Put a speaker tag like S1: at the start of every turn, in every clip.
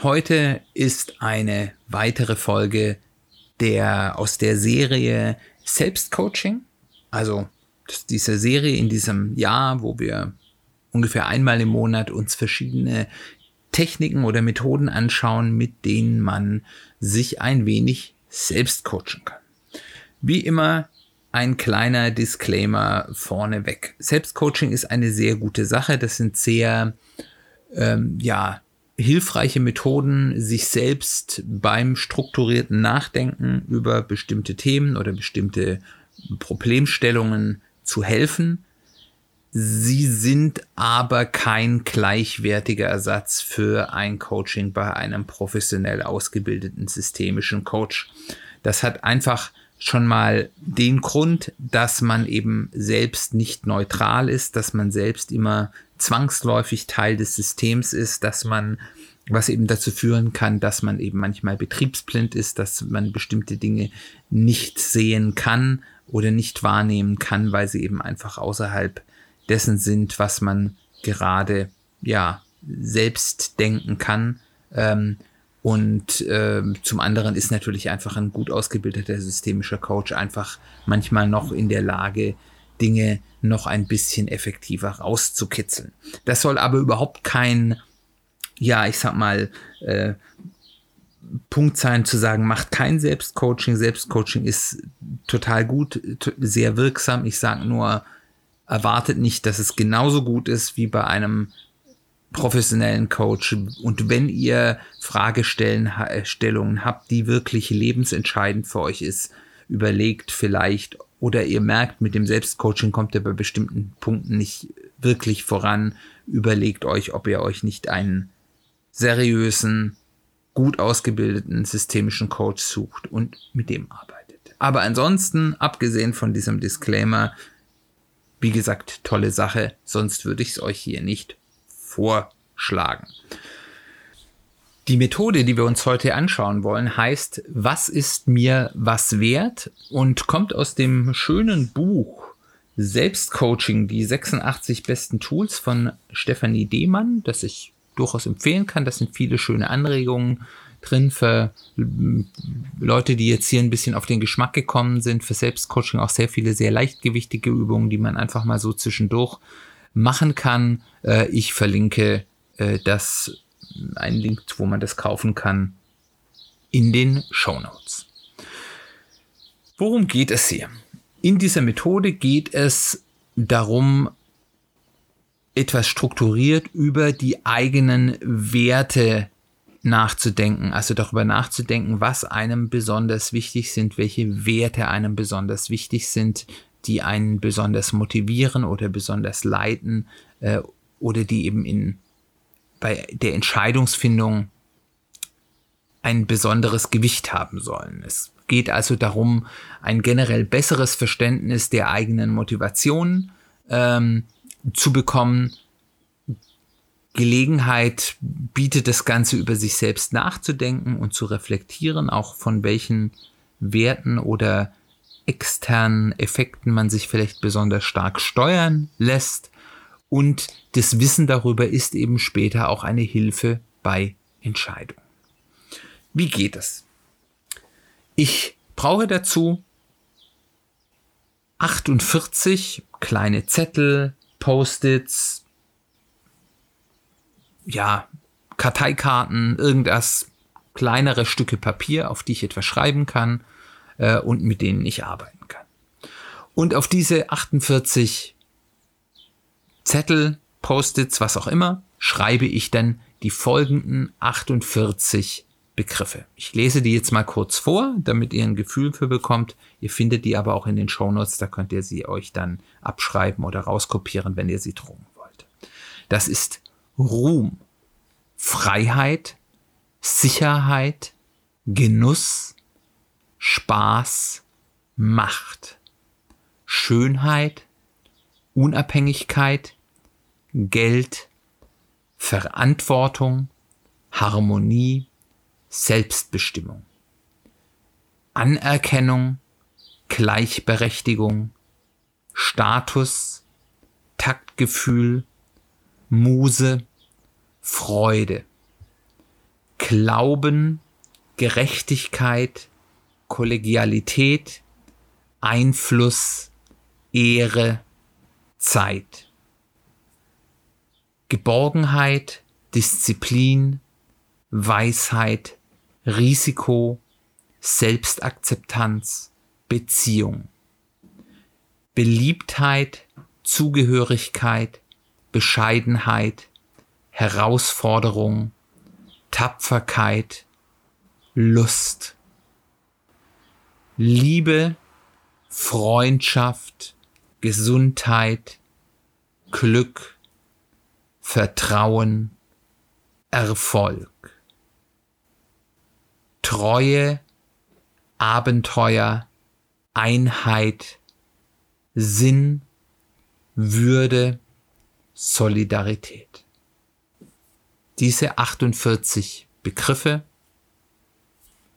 S1: Heute ist eine weitere Folge der aus der Serie Selbstcoaching. Also diese Serie in diesem Jahr, wo wir ungefähr einmal im Monat uns verschiedene Techniken oder Methoden anschauen, mit denen man sich ein wenig selbst coachen kann. Wie immer ein kleiner Disclaimer vorneweg. Selbstcoaching ist eine sehr gute Sache. Das sind sehr ähm, ja, hilfreiche Methoden, sich selbst beim strukturierten Nachdenken über bestimmte Themen oder bestimmte Problemstellungen zu helfen. Sie sind aber kein gleichwertiger Ersatz für ein Coaching bei einem professionell ausgebildeten systemischen Coach. Das hat einfach schon mal den Grund, dass man eben selbst nicht neutral ist, dass man selbst immer zwangsläufig Teil des Systems ist, dass man, was eben dazu führen kann, dass man eben manchmal betriebsblind ist, dass man bestimmte Dinge nicht sehen kann oder nicht wahrnehmen kann, weil sie eben einfach außerhalb dessen sind, was man gerade, ja, selbst denken kann. Ähm, und äh, zum anderen ist natürlich einfach ein gut ausgebildeter systemischer Coach einfach manchmal noch in der Lage, Dinge noch ein bisschen effektiver rauszukitzeln. Das soll aber überhaupt kein, ja, ich sag mal, äh, Punkt sein zu sagen, macht kein Selbstcoaching. Selbstcoaching ist total gut, sehr wirksam. Ich sage nur, erwartet nicht, dass es genauso gut ist wie bei einem professionellen Coach. Und wenn ihr Fragestellungen habt, die wirklich lebensentscheidend für euch ist, überlegt vielleicht, oder ihr merkt, mit dem Selbstcoaching kommt ihr bei bestimmten Punkten nicht wirklich voran, überlegt euch, ob ihr euch nicht einen seriösen, gut ausgebildeten systemischen Coach sucht und mit dem arbeitet. Aber ansonsten, abgesehen von diesem Disclaimer, wie gesagt, tolle Sache, sonst würde ich es euch hier nicht vorschlagen. Die Methode, die wir uns heute anschauen wollen, heißt, was ist mir was wert und kommt aus dem schönen Buch Selbstcoaching, die 86 besten Tools von Stefanie Dehmann, das ich durchaus empfehlen kann. Das sind viele schöne Anregungen drin für Leute, die jetzt hier ein bisschen auf den Geschmack gekommen sind, für Selbstcoaching auch sehr viele sehr leichtgewichtige Übungen, die man einfach mal so zwischendurch machen kann. Äh, ich verlinke äh, das einen Link, wo man das kaufen kann, in den Show Notes. Worum geht es hier? In dieser Methode geht es darum, etwas strukturiert über die eigenen Werte nachzudenken, also darüber nachzudenken, was einem besonders wichtig sind, welche Werte einem besonders wichtig sind, die einen besonders motivieren oder besonders leiten äh, oder die eben in bei der Entscheidungsfindung ein besonderes Gewicht haben sollen. Es geht also darum, ein generell besseres Verständnis der eigenen Motivation ähm, zu bekommen. Gelegenheit bietet das Ganze über sich selbst nachzudenken und zu reflektieren, auch von welchen Werten oder externen Effekten man sich vielleicht besonders stark steuern lässt und das Wissen darüber ist eben später auch eine Hilfe bei Entscheidungen. Wie geht es? Ich brauche dazu 48 kleine Zettel, Post-its, ja, Karteikarten, irgendwas, kleinere Stücke Papier, auf die ich etwas schreiben kann äh, und mit denen ich arbeiten kann. Und auf diese 48 Zettel, Post-its, was auch immer, schreibe ich dann die folgenden 48 Begriffe. Ich lese die jetzt mal kurz vor, damit ihr ein Gefühl für bekommt. Ihr findet die aber auch in den Shownotes, da könnt ihr sie euch dann abschreiben oder rauskopieren, wenn ihr sie drucken wollt. Das ist Ruhm, Freiheit, Sicherheit, Genuss, Spaß, Macht, Schönheit, Unabhängigkeit, Geld, Verantwortung, Harmonie, Selbstbestimmung, Anerkennung, Gleichberechtigung, Status, Taktgefühl, Muse, Freude, Glauben, Gerechtigkeit, Kollegialität, Einfluss, Ehre, Zeit. Geborgenheit, Disziplin, Weisheit, Risiko, Selbstakzeptanz, Beziehung. Beliebtheit, Zugehörigkeit, Bescheidenheit, Herausforderung, Tapferkeit, Lust. Liebe, Freundschaft, Gesundheit, Glück, Vertrauen, Erfolg. Treue, Abenteuer, Einheit, Sinn, Würde, Solidarität. Diese 48 Begriffe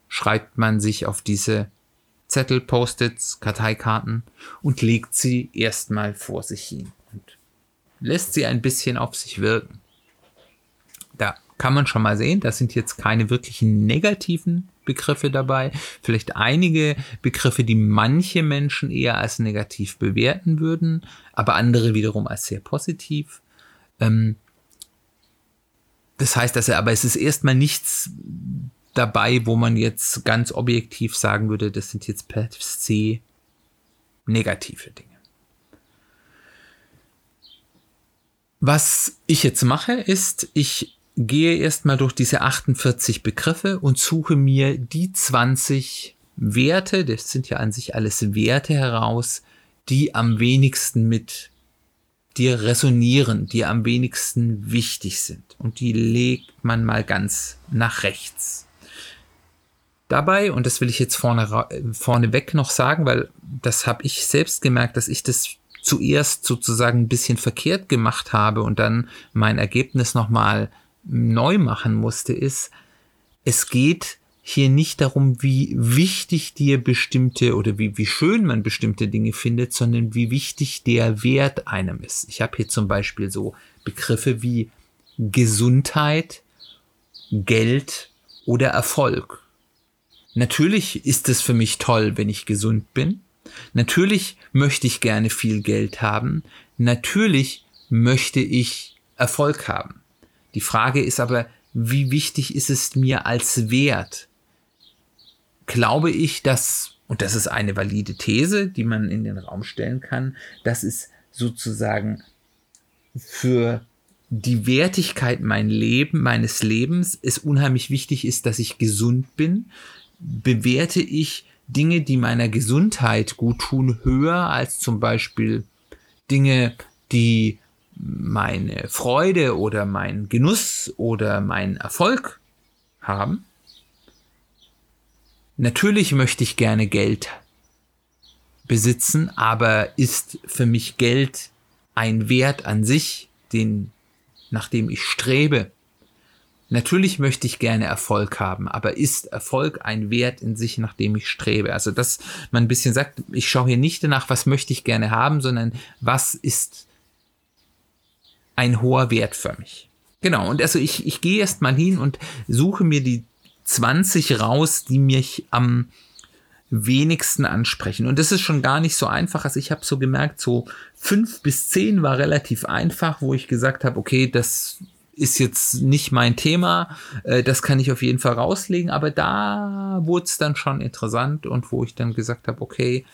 S1: schreibt man sich auf diese Zettel, Post-its, Karteikarten und legt sie erstmal vor sich hin und lässt sie ein bisschen auf sich wirken. Da kann man schon mal sehen, das sind jetzt keine wirklichen negativen Begriffe dabei. Vielleicht einige Begriffe, die manche Menschen eher als negativ bewerten würden, aber andere wiederum als sehr positiv. Ähm, das heißt, dass er, aber es ist erstmal nichts dabei, wo man jetzt ganz objektiv sagen würde, das sind jetzt per se negative Dinge. Was ich jetzt mache, ist, ich gehe erstmal durch diese 48 Begriffe und suche mir die 20 Werte, das sind ja an sich alles Werte heraus, die am wenigsten mit dir resonieren, die am wenigsten wichtig sind. Und die legt man mal ganz nach rechts dabei, und das will ich jetzt vorne, vorneweg noch sagen, weil das habe ich selbst gemerkt, dass ich das zuerst sozusagen ein bisschen verkehrt gemacht habe und dann mein Ergebnis nochmal neu machen musste, ist, es geht hier nicht darum, wie wichtig dir bestimmte oder wie, wie schön man bestimmte Dinge findet, sondern wie wichtig der Wert einem ist. Ich habe hier zum Beispiel so Begriffe wie Gesundheit, Geld oder Erfolg. Natürlich ist es für mich toll, wenn ich gesund bin. Natürlich möchte ich gerne viel Geld haben. Natürlich möchte ich Erfolg haben. Die Frage ist aber, wie wichtig ist es mir als Wert? Glaube ich, dass, und das ist eine valide These, die man in den Raum stellen kann, dass es sozusagen für die Wertigkeit mein Leben, meines Lebens es unheimlich wichtig ist, dass ich gesund bin, bewerte ich Dinge, die meiner Gesundheit gut tun, höher als zum Beispiel Dinge, die meine Freude oder mein Genuss oder mein Erfolg haben. Natürlich möchte ich gerne Geld besitzen, aber ist für mich Geld ein Wert an sich, den, nach dem ich strebe? Natürlich möchte ich gerne Erfolg haben, aber ist Erfolg ein Wert in sich, nach dem ich strebe? Also, dass man ein bisschen sagt, ich schaue hier nicht danach, was möchte ich gerne haben, sondern was ist ein hoher Wert für mich. Genau, und also ich, ich gehe erst mal hin und suche mir die 20 raus, die mich am wenigsten ansprechen. Und das ist schon gar nicht so einfach. Also ich habe so gemerkt, so fünf bis zehn war relativ einfach, wo ich gesagt habe, okay, das ist jetzt nicht mein Thema, äh, das kann ich auf jeden Fall rauslegen, aber da wurde es dann schon interessant und wo ich dann gesagt habe, okay,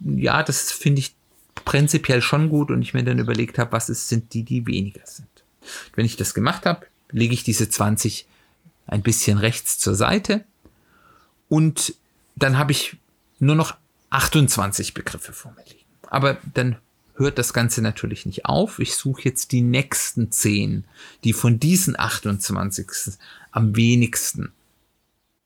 S1: ja, das finde ich prinzipiell schon gut und ich mir dann überlegt habe, was ist, sind die, die weniger sind. Wenn ich das gemacht habe, lege ich diese 20 ein bisschen rechts zur Seite und dann habe ich nur noch 28 Begriffe vor mir liegen. Aber dann hört das Ganze natürlich nicht auf. Ich suche jetzt die nächsten 10, die von diesen 28 am wenigsten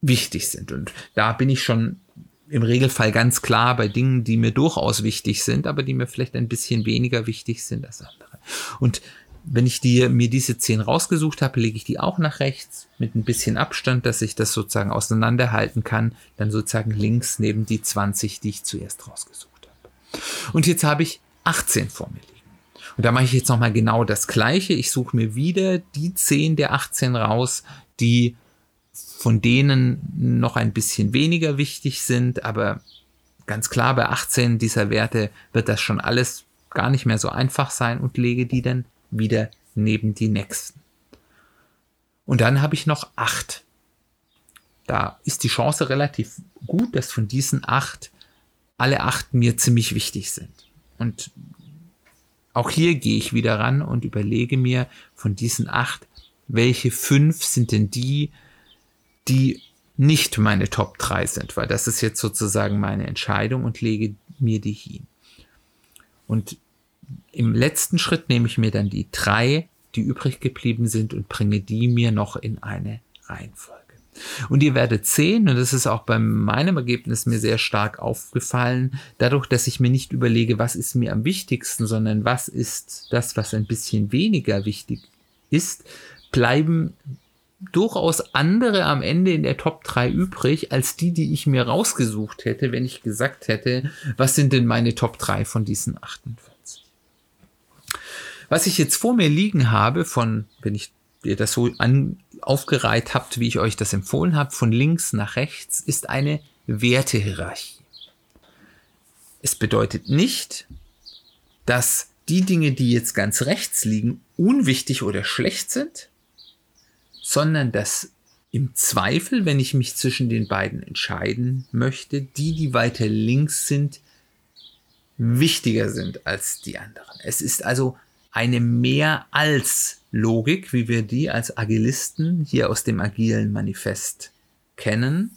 S1: wichtig sind. Und da bin ich schon im Regelfall ganz klar bei Dingen, die mir durchaus wichtig sind, aber die mir vielleicht ein bisschen weniger wichtig sind als andere. Und wenn ich die, mir diese 10 rausgesucht habe, lege ich die auch nach rechts mit ein bisschen Abstand, dass ich das sozusagen auseinanderhalten kann. Dann sozusagen links neben die 20, die ich zuerst rausgesucht habe. Und jetzt habe ich 18 vor mir liegen. Und da mache ich jetzt nochmal genau das Gleiche. Ich suche mir wieder die 10 der 18 raus, die von denen noch ein bisschen weniger wichtig sind, aber ganz klar, bei 18 dieser Werte wird das schon alles gar nicht mehr so einfach sein und lege die dann wieder neben die nächsten. Und dann habe ich noch 8. Da ist die Chance relativ gut, dass von diesen 8 alle 8 mir ziemlich wichtig sind. Und auch hier gehe ich wieder ran und überlege mir von diesen 8, welche 5 sind denn die, die nicht meine Top 3 sind, weil das ist jetzt sozusagen meine Entscheidung und lege mir die hin. Und im letzten Schritt nehme ich mir dann die drei, die übrig geblieben sind und bringe die mir noch in eine Reihenfolge. Und ihr werdet sehen, und das ist auch bei meinem Ergebnis mir sehr stark aufgefallen, dadurch, dass ich mir nicht überlege, was ist mir am wichtigsten, sondern was ist das, was ein bisschen weniger wichtig ist, bleiben durchaus andere am Ende in der Top 3 übrig, als die, die ich mir rausgesucht hätte, wenn ich gesagt hätte, was sind denn meine Top 3 von diesen 48. Was ich jetzt vor mir liegen habe, von, wenn ich ihr das so an, aufgereiht habt, wie ich euch das empfohlen habe, von links nach rechts, ist eine Wertehierarchie. Es bedeutet nicht, dass die Dinge, die jetzt ganz rechts liegen, unwichtig oder schlecht sind, sondern dass im Zweifel, wenn ich mich zwischen den beiden entscheiden möchte, die, die weiter links sind, wichtiger sind als die anderen. Es ist also eine mehr als Logik, wie wir die als Agilisten hier aus dem agilen Manifest kennen.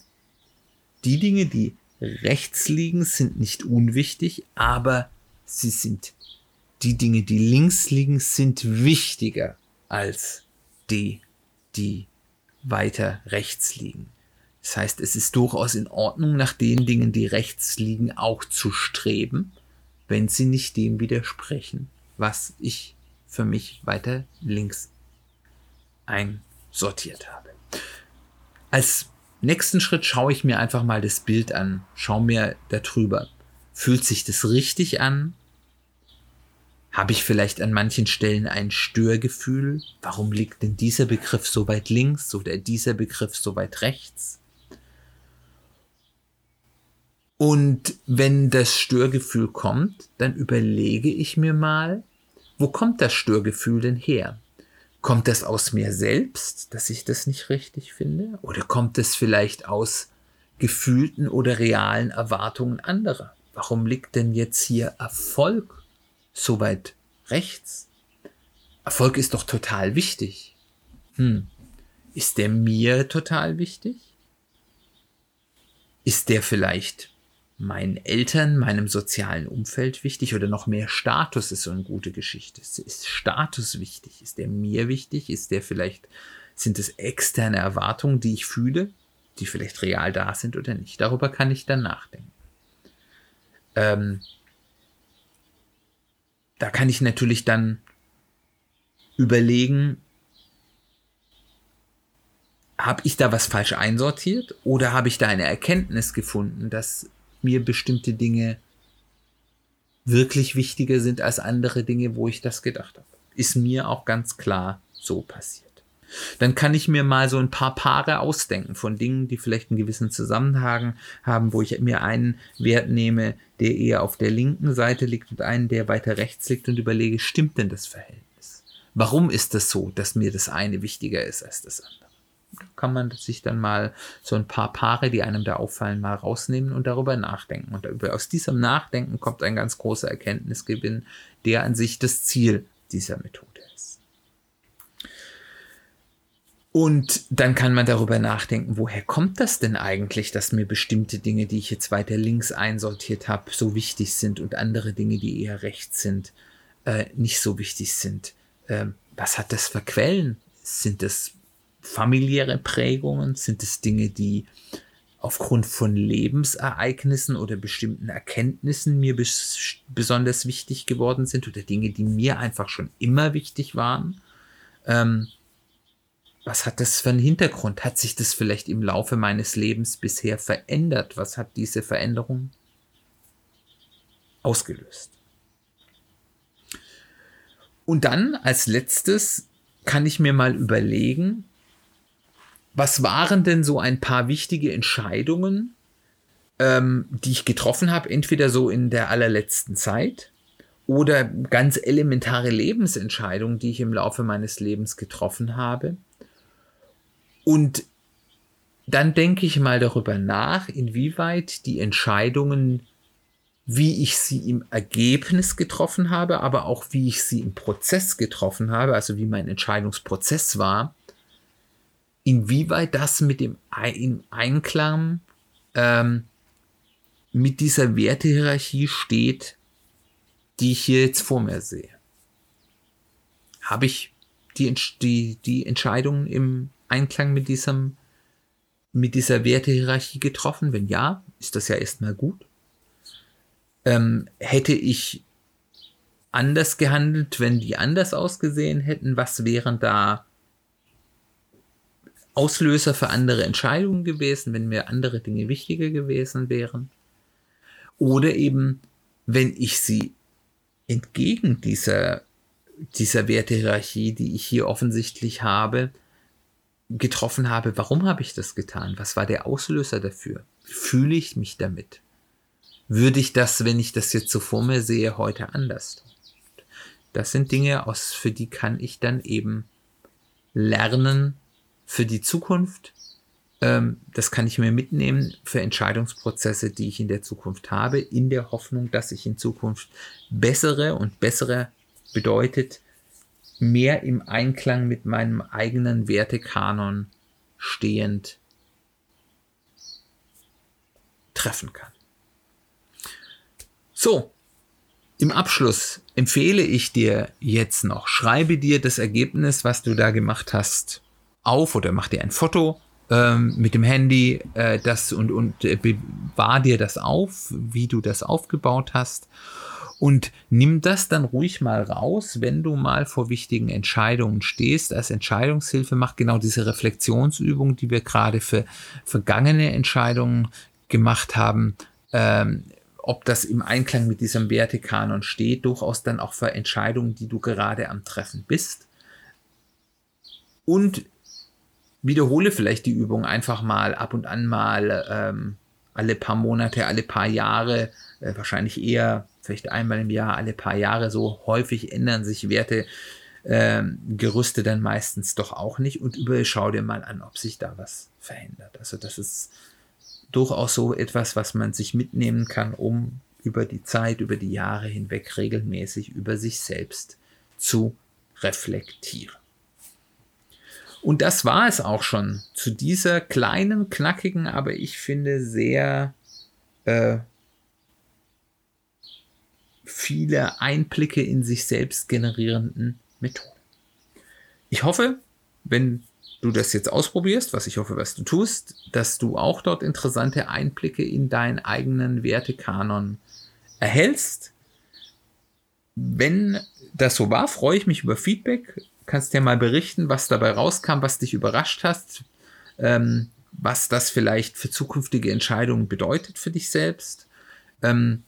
S1: Die Dinge, die rechts liegen, sind nicht unwichtig, aber sie sind die Dinge, die links liegen, sind wichtiger als die die weiter rechts liegen. Das heißt, es ist durchaus in Ordnung, nach den Dingen, die rechts liegen, auch zu streben, wenn sie nicht dem widersprechen, was ich für mich weiter links einsortiert habe. Als nächsten Schritt schaue ich mir einfach mal das Bild an, schaue mir darüber. Fühlt sich das richtig an? Habe ich vielleicht an manchen Stellen ein Störgefühl? Warum liegt denn dieser Begriff so weit links oder dieser Begriff so weit rechts? Und wenn das Störgefühl kommt, dann überlege ich mir mal, wo kommt das Störgefühl denn her? Kommt das aus mir selbst, dass ich das nicht richtig finde? Oder kommt es vielleicht aus gefühlten oder realen Erwartungen anderer? Warum liegt denn jetzt hier Erfolg so weit rechts. Erfolg ist doch total wichtig. Hm. Ist der mir total wichtig? Ist der vielleicht meinen Eltern, meinem sozialen Umfeld wichtig oder noch mehr Status ist so eine gute Geschichte. Ist Status wichtig? Ist der mir wichtig? Ist der vielleicht, sind es externe Erwartungen, die ich fühle, die vielleicht real da sind oder nicht? Darüber kann ich dann nachdenken. Ähm, da kann ich natürlich dann überlegen, habe ich da was falsch einsortiert oder habe ich da eine Erkenntnis gefunden, dass mir bestimmte Dinge wirklich wichtiger sind als andere Dinge, wo ich das gedacht habe. Ist mir auch ganz klar so passiert. Dann kann ich mir mal so ein paar Paare ausdenken von Dingen, die vielleicht einen gewissen Zusammenhang haben, wo ich mir einen Wert nehme, der eher auf der linken Seite liegt und einen, der weiter rechts liegt und überlege, stimmt denn das Verhältnis? Warum ist das so, dass mir das eine wichtiger ist als das andere? Kann man sich dann mal so ein paar Paare, die einem da auffallen, mal rausnehmen und darüber nachdenken. Und aus diesem Nachdenken kommt ein ganz großer Erkenntnisgewinn, der an sich das Ziel dieser Methode ist. Und dann kann man darüber nachdenken, woher kommt das denn eigentlich, dass mir bestimmte Dinge, die ich jetzt weiter links einsortiert habe, so wichtig sind und andere Dinge, die eher rechts sind, äh, nicht so wichtig sind. Ähm, was hat das für Quellen? Sind es familiäre Prägungen? Sind es Dinge, die aufgrund von Lebensereignissen oder bestimmten Erkenntnissen mir bes besonders wichtig geworden sind oder Dinge, die mir einfach schon immer wichtig waren? Ähm, was hat das für einen Hintergrund? Hat sich das vielleicht im Laufe meines Lebens bisher verändert? Was hat diese Veränderung ausgelöst? Und dann als letztes kann ich mir mal überlegen, was waren denn so ein paar wichtige Entscheidungen, ähm, die ich getroffen habe, entweder so in der allerletzten Zeit oder ganz elementare Lebensentscheidungen, die ich im Laufe meines Lebens getroffen habe. Und dann denke ich mal darüber nach, inwieweit die Entscheidungen, wie ich sie im Ergebnis getroffen habe, aber auch wie ich sie im Prozess getroffen habe, also wie mein Entscheidungsprozess war, inwieweit das mit dem im Einklang ähm, mit dieser Wertehierarchie steht, die ich hier jetzt vor mir sehe. Habe ich die, die, die Entscheidungen im Einklang mit diesem, mit dieser Wertehierarchie getroffen? Wenn ja, ist das ja erstmal gut. Ähm, hätte ich anders gehandelt, wenn die anders ausgesehen hätten? Was wären da Auslöser für andere Entscheidungen gewesen, wenn mir andere Dinge wichtiger gewesen wären? Oder eben, wenn ich sie entgegen dieser, dieser Wertehierarchie, die ich hier offensichtlich habe, getroffen habe, warum habe ich das getan? Was war der Auslöser dafür? Fühle ich mich damit? Würde ich das, wenn ich das jetzt so vor mir sehe, heute anders? Das sind Dinge, aus, für die kann ich dann eben lernen für die Zukunft. Ähm, das kann ich mir mitnehmen für Entscheidungsprozesse, die ich in der Zukunft habe, in der Hoffnung, dass ich in Zukunft bessere und bessere bedeutet, mehr im Einklang mit meinem eigenen Wertekanon stehend treffen kann. So, im Abschluss empfehle ich dir jetzt noch, schreibe dir das Ergebnis, was du da gemacht hast, auf oder mach dir ein Foto ähm, mit dem Handy äh, das und, und äh, bewahr dir das auf, wie du das aufgebaut hast und nimm das dann ruhig mal raus, wenn du mal vor wichtigen Entscheidungen stehst. Als Entscheidungshilfe mach genau diese Reflexionsübung, die wir gerade für vergangene Entscheidungen gemacht haben. Ähm, ob das im Einklang mit diesem Wertekanon steht, durchaus dann auch für Entscheidungen, die du gerade am Treffen bist. Und wiederhole vielleicht die Übung einfach mal ab und an mal ähm, alle paar Monate, alle paar Jahre, äh, wahrscheinlich eher vielleicht einmal im Jahr, alle paar Jahre so häufig ändern sich Werte, ähm, Gerüste dann meistens doch auch nicht und über schau dir mal an, ob sich da was verändert. Also das ist durchaus so etwas, was man sich mitnehmen kann, um über die Zeit, über die Jahre hinweg regelmäßig über sich selbst zu reflektieren. Und das war es auch schon zu dieser kleinen, knackigen, aber ich finde sehr äh, viele Einblicke in sich selbst generierenden Methoden. Ich hoffe, wenn du das jetzt ausprobierst, was ich hoffe, was du tust, dass du auch dort interessante Einblicke in deinen eigenen Wertekanon erhältst. Wenn das so war, freue ich mich über Feedback. Kannst dir mal berichten, was dabei rauskam, was dich überrascht hast, ähm, was das vielleicht für zukünftige Entscheidungen bedeutet für dich selbst. Ähm,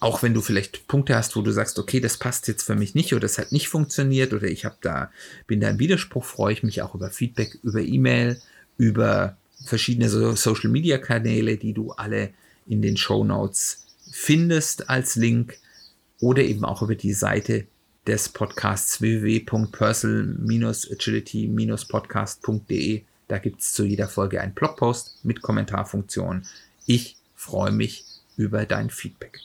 S1: auch wenn du vielleicht Punkte hast, wo du sagst, okay, das passt jetzt für mich nicht oder das hat nicht funktioniert oder ich habe da bin da im Widerspruch, freue ich mich auch über Feedback, über E-Mail, über verschiedene so Social Media Kanäle, die du alle in den Show Notes findest als Link oder eben auch über die Seite des Podcasts www.personal-agility-podcast.de. Da gibt es zu jeder Folge einen Blogpost mit Kommentarfunktion. Ich freue mich über dein Feedback.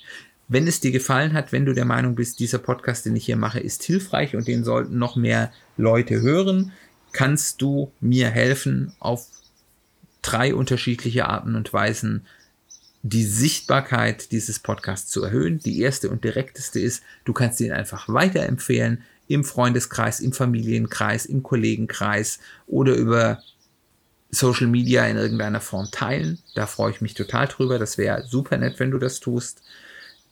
S1: Wenn es dir gefallen hat, wenn du der Meinung bist, dieser Podcast, den ich hier mache, ist hilfreich und den sollten noch mehr Leute hören, kannst du mir helfen, auf drei unterschiedliche Arten und Weisen die Sichtbarkeit dieses Podcasts zu erhöhen. Die erste und direkteste ist, du kannst ihn einfach weiterempfehlen im Freundeskreis, im Familienkreis, im Kollegenkreis oder über Social Media in irgendeiner Form teilen. Da freue ich mich total drüber. Das wäre super nett, wenn du das tust.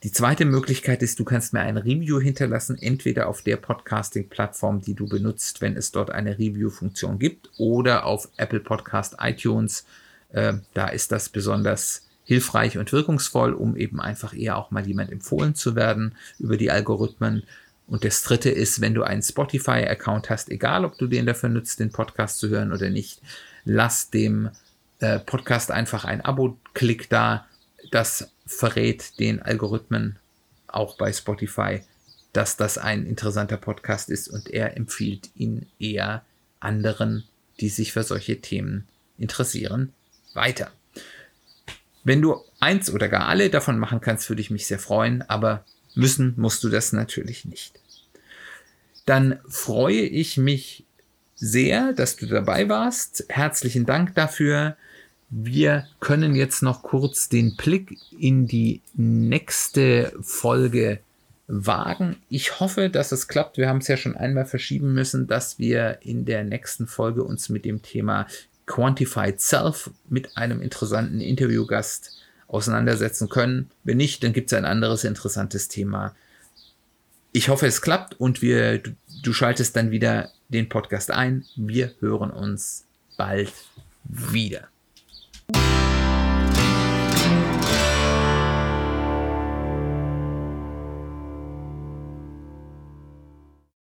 S1: Die zweite Möglichkeit ist, du kannst mir ein Review hinterlassen, entweder auf der Podcasting-Plattform, die du benutzt, wenn es dort eine Review-Funktion gibt, oder auf Apple Podcast, iTunes. Äh, da ist das besonders hilfreich und wirkungsvoll, um eben einfach eher auch mal jemand empfohlen zu werden über die Algorithmen. Und das dritte ist, wenn du einen Spotify-Account hast, egal ob du den dafür nutzt, den Podcast zu hören oder nicht, lass dem äh, Podcast einfach ein Abo-Klick da. Das verrät den Algorithmen auch bei Spotify, dass das ein interessanter Podcast ist und er empfiehlt ihn eher anderen, die sich für solche Themen interessieren, weiter. Wenn du eins oder gar alle davon machen kannst, würde ich mich sehr freuen, aber müssen musst du das natürlich nicht. Dann freue ich mich sehr, dass du dabei warst. Herzlichen Dank dafür. Wir können jetzt noch kurz den Blick in die nächste Folge wagen. Ich hoffe, dass es klappt. Wir haben es ja schon einmal verschieben müssen, dass wir in der nächsten Folge uns mit dem Thema Quantified Self mit einem interessanten Interviewgast auseinandersetzen können. Wenn nicht, dann gibt es ein anderes interessantes Thema. Ich hoffe, es klappt und wir, du, du schaltest dann wieder den Podcast ein. Wir hören uns bald wieder.